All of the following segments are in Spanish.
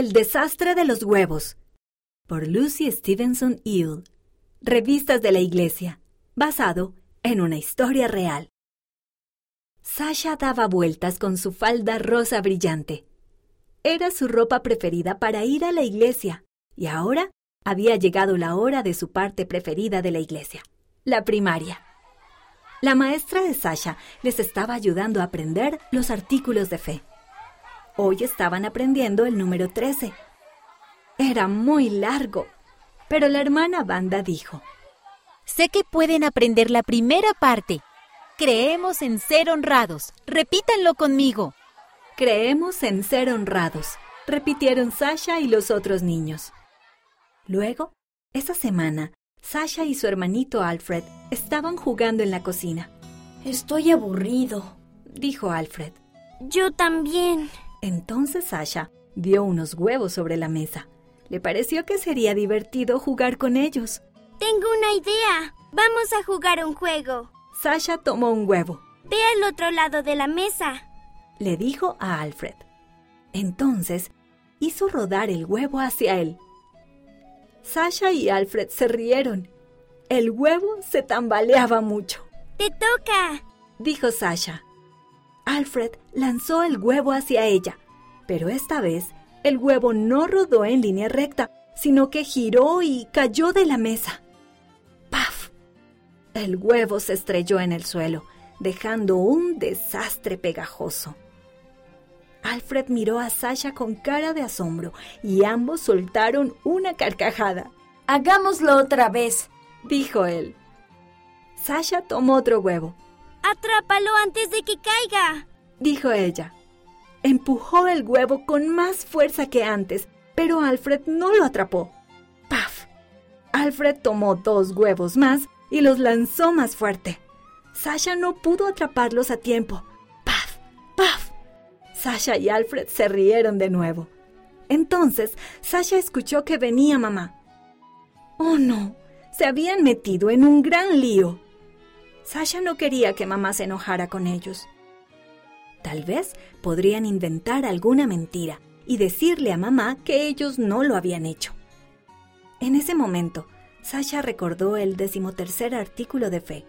El desastre de los huevos. Por Lucy Stevenson Eel. Revistas de la Iglesia. Basado en una historia real. Sasha daba vueltas con su falda rosa brillante. Era su ropa preferida para ir a la iglesia, y ahora había llegado la hora de su parte preferida de la iglesia, la primaria. La maestra de Sasha les estaba ayudando a aprender los artículos de fe. Hoy estaban aprendiendo el número 13. Era muy largo, pero la hermana Banda dijo, Sé que pueden aprender la primera parte. Creemos en ser honrados. Repítanlo conmigo. Creemos en ser honrados, repitieron Sasha y los otros niños. Luego, esa semana, Sasha y su hermanito Alfred estaban jugando en la cocina. Estoy aburrido, dijo Alfred. Yo también. Entonces Sasha vio unos huevos sobre la mesa. Le pareció que sería divertido jugar con ellos. Tengo una idea. Vamos a jugar un juego. Sasha tomó un huevo. Ve al otro lado de la mesa, le dijo a Alfred. Entonces hizo rodar el huevo hacia él. Sasha y Alfred se rieron. El huevo se tambaleaba mucho. ¡Te toca! dijo Sasha. Alfred lanzó el huevo hacia ella, pero esta vez el huevo no rodó en línea recta, sino que giró y cayó de la mesa. ¡Paf! El huevo se estrelló en el suelo, dejando un desastre pegajoso. Alfred miró a Sasha con cara de asombro y ambos soltaron una carcajada. Hagámoslo otra vez, dijo él. Sasha tomó otro huevo. Atrápalo antes de que caiga, dijo ella. Empujó el huevo con más fuerza que antes, pero Alfred no lo atrapó. ¡Paf! Alfred tomó dos huevos más y los lanzó más fuerte. Sasha no pudo atraparlos a tiempo. ¡Paf! ¡Paf! Sasha y Alfred se rieron de nuevo. Entonces, Sasha escuchó que venía mamá. ¡Oh, no! Se habían metido en un gran lío. Sasha no quería que mamá se enojara con ellos. Tal vez podrían inventar alguna mentira y decirle a mamá que ellos no lo habían hecho. En ese momento, Sasha recordó el decimotercer artículo de fe.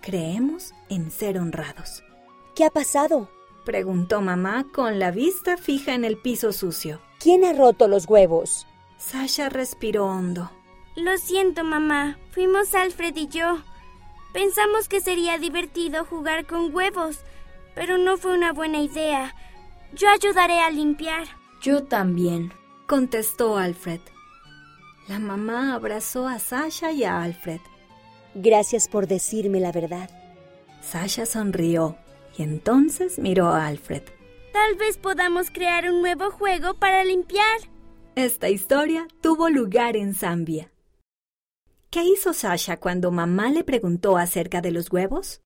Creemos en ser honrados. ¿Qué ha pasado? preguntó mamá con la vista fija en el piso sucio. ¿Quién ha roto los huevos? Sasha respiró hondo. Lo siento, mamá. Fuimos Alfred y yo. Pensamos que sería divertido jugar con huevos, pero no fue una buena idea. Yo ayudaré a limpiar. Yo también, contestó Alfred. La mamá abrazó a Sasha y a Alfred. Gracias por decirme la verdad. Sasha sonrió y entonces miró a Alfred. Tal vez podamos crear un nuevo juego para limpiar. Esta historia tuvo lugar en Zambia. ¿Qué hizo Sasha cuando mamá le preguntó acerca de los huevos?